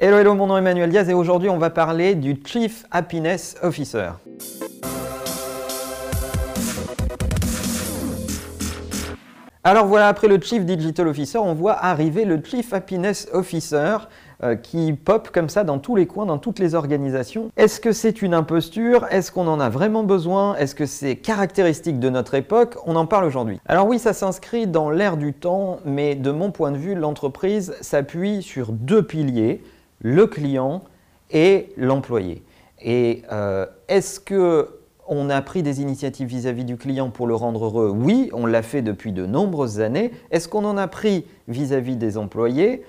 Hello, hello, mon nom est Emmanuel Diaz et aujourd'hui on va parler du Chief Happiness Officer. Alors voilà, après le Chief Digital Officer, on voit arriver le Chief Happiness Officer euh, qui pop comme ça dans tous les coins, dans toutes les organisations. Est-ce que c'est une imposture? Est-ce qu'on en a vraiment besoin? Est-ce que c'est caractéristique de notre époque? On en parle aujourd'hui. Alors oui, ça s'inscrit dans l'ère du temps, mais de mon point de vue, l'entreprise s'appuie sur deux piliers, le client et l'employé. Et euh, est-ce que on a pris des initiatives vis-à-vis du client pour le rendre heureux? Oui, on l'a fait depuis de nombreuses années. Est-ce qu'on en a pris vis-à-vis des employés?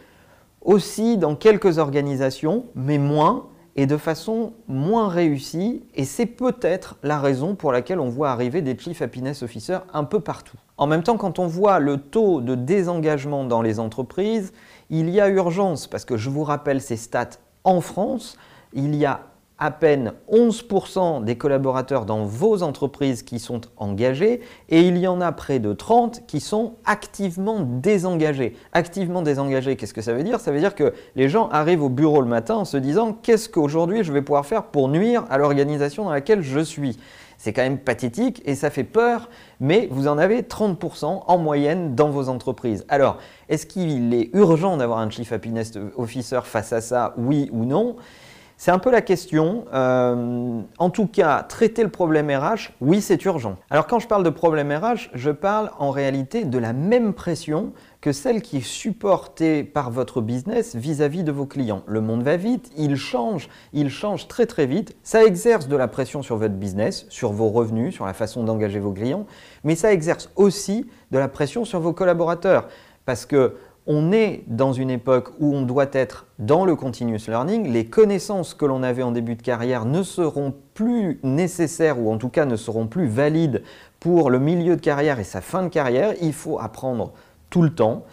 Aussi dans quelques organisations, mais moins et de façon moins réussie. Et c'est peut-être la raison pour laquelle on voit arriver des Chief Happiness Officers un peu partout. En même temps, quand on voit le taux de désengagement dans les entreprises, il y a urgence, parce que je vous rappelle ces stats en France, il y a à peine 11% des collaborateurs dans vos entreprises qui sont engagés et il y en a près de 30 qui sont activement désengagés. Activement désengagés, qu'est-ce que ça veut dire? Ça veut dire que les gens arrivent au bureau le matin en se disant qu'est-ce qu'aujourd'hui je vais pouvoir faire pour nuire à l'organisation dans laquelle je suis? C'est quand même pathétique et ça fait peur, mais vous en avez 30% en moyenne dans vos entreprises. Alors, est-ce qu'il est urgent d'avoir un Chief Happiness Officer face à ça, oui ou non? C'est un peu la question. Euh, en tout cas, traiter le problème RH, oui, c'est urgent. Alors quand je parle de problème RH, je parle en réalité de la même pression que celle qui est supportée par votre business vis-à-vis de vos clients. Le monde va vite, il change, il change très très vite. Ça exerce de la pression sur votre business, sur vos revenus, sur la façon d'engager vos clients, mais ça exerce aussi de la pression sur vos collaborateurs. Parce que on est dans une époque où on doit être dans le continuous learning. Les connaissances que l'on avait en début de carrière ne seront plus nécessaires ou en tout cas ne seront plus valides pour le milieu de carrière et sa fin de carrière. Il faut apprendre tout le temps.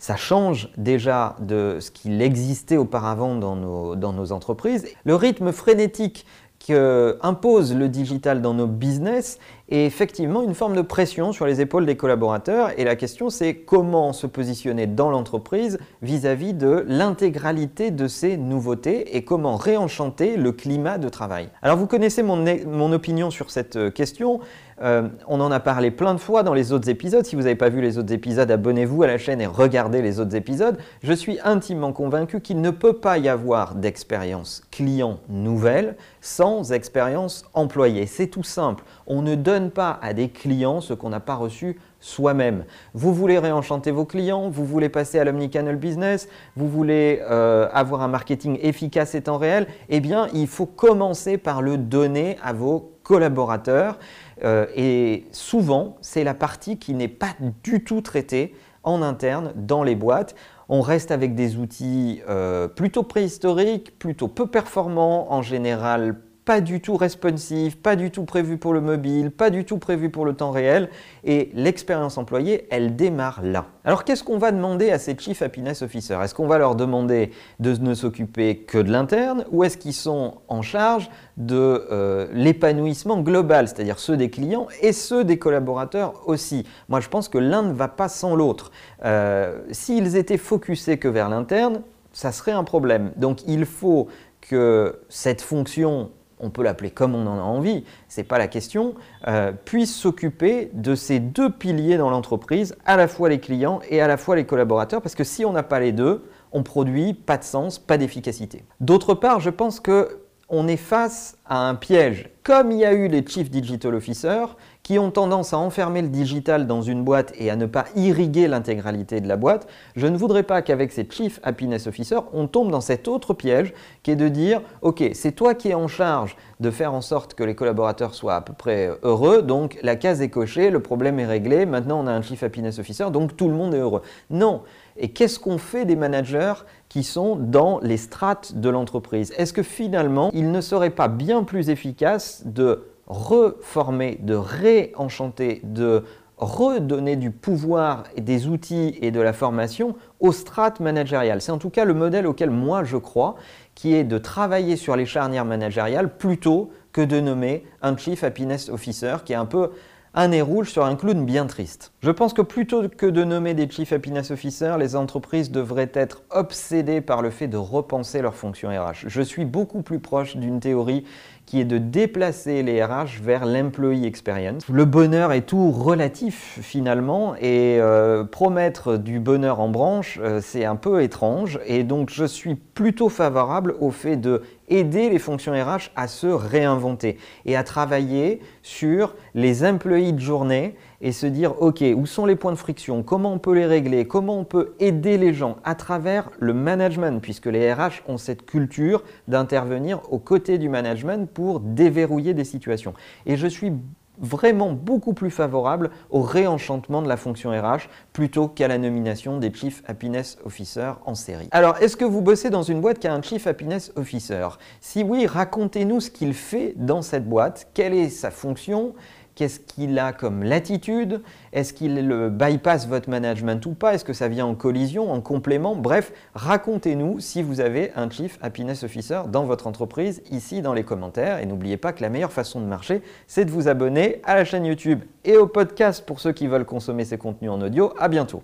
Ça change déjà de ce qu'il existait auparavant dans nos, entreprises. Le rythme frénétique impose le digital dans nos business est effectivement une forme de pression sur les épaules des collaborateurs. Et la question, c'est comment se positionner dans l'entreprise vis-à-vis de l'intégralité de ces nouveautés et comment réenchanter le climat de travail. Alors, vous connaissez mon, mon opinion sur cette euh, question. Euh, on en a parlé plein de fois dans les autres épisodes. Si vous n'avez pas vu les autres épisodes, abonnez-vous à la chaîne et regardez les autres épisodes. Je suis intimement convaincu qu'il ne peut pas y avoir d'expérience client nouvelle sans expérience employée. C'est tout simple. On ne donne pas à des clients ce qu'on n'a pas reçu soi-même. Vous voulez réenchanter vos clients, vous voulez passer à l'omnicanal business, vous voulez euh, avoir un marketing efficace et temps réel, eh bien, il faut commencer par le donner à vos collaborateurs. Euh, et souvent, c'est la partie qui n'est pas du tout traitée en interne dans les boîtes. On reste avec des outils euh, plutôt préhistoriques, plutôt peu performants, en général pas du tout responsive, pas du tout prévu pour le mobile, pas du tout prévu pour le temps réel. Et l'expérience employée, elle démarre là. Alors qu'est-ce qu'on va demander à ces Chief Happiness Officers? Est-ce qu'on va leur demander de ne s'occuper que de l'interne ou est-ce qu'ils sont en charge de euh, l'épanouissement global, c'est-à-dire ceux des clients et ceux des collaborateurs aussi? Moi je pense que l'un ne va pas sans l'autre. Euh, s'ils étaient focusés que vers l'interne, ça serait un problème. Donc il faut que cette fonction on peut l'appeler comme on en a envie, ce n'est pas la question, euh, puisse s'occuper de ces deux piliers dans l'entreprise, à la fois les clients et à la fois les collaborateurs, parce que si on n'a pas les deux, on produit pas de sens, pas d'efficacité. D'autre part, je pense que on est face à un piège. Comme il y a eu les Chief Digital Officers qui ont tendance à enfermer le digital dans une boîte et à ne pas irriguer l'intégralité de la boîte, je ne voudrais pas qu'avec ces Chief Happiness Officers, on tombe dans cet autre piège qui est de dire OK, c'est toi qui es en charge de faire en sorte que les collaborateurs soient à peu près heureux, donc la case est cochée, le problème est réglé, maintenant on a un Chief Happiness Officer, donc tout le monde est heureux. Non, et qu'est-ce qu'on fait des managers qui sont dans les strates de l'entreprise? Est-ce que finalement, il ne serait pas bien plus efficace de reformer, de réenchanter, de redonner du pouvoir et des outils et de la formation aux strates managériales. C'est en tout cas le modèle auquel moi je crois, qui est de travailler sur les charnières managériales plutôt que de nommer un Chief Happiness Officer qui est un peu un nez rouge sur un clown bien triste. Je pense que plutôt que de nommer des Chief Happiness Officers, les entreprises devraient être obsédées par le fait de repenser leurs fonctions RH. Je suis beaucoup plus proche d'une théorie qui est de déplacer les RH vers l'employee experience. Le bonheur est tout relatif finalement et euh, promettre du bonheur en branche, euh, c'est un peu étrange et donc je suis plutôt favorable au fait de aider les fonctions RH à se réinventer et à travailler sur les employés de journée et se dire, OK, où sont les points de friction Comment on peut les régler Comment on peut aider les gens à travers le management, puisque les RH ont cette culture d'intervenir aux côtés du management pour déverrouiller des situations. Et je suis vraiment beaucoup plus favorable au réenchantement de la fonction RH plutôt qu'à la nomination des Chief Happiness Officer en série. Alors, est-ce que vous bossez dans une boîte qui a un Chief Happiness Officer? Si oui, racontez-nous ce qu'il fait dans cette boîte, quelle est sa fonction Qu'est-ce qu'il a comme latitude? Est-ce qu'il bypass votre management ou pas? Est-ce que ça vient en collision, en complément? Bref, racontez-nous si vous avez un Chief Happiness Officer dans votre entreprise ici dans les commentaires. Et n'oubliez pas que la meilleure façon de marcher, c'est de vous abonner à la chaîne YouTube et au podcast pour ceux qui veulent consommer ces contenus en audio. À bientôt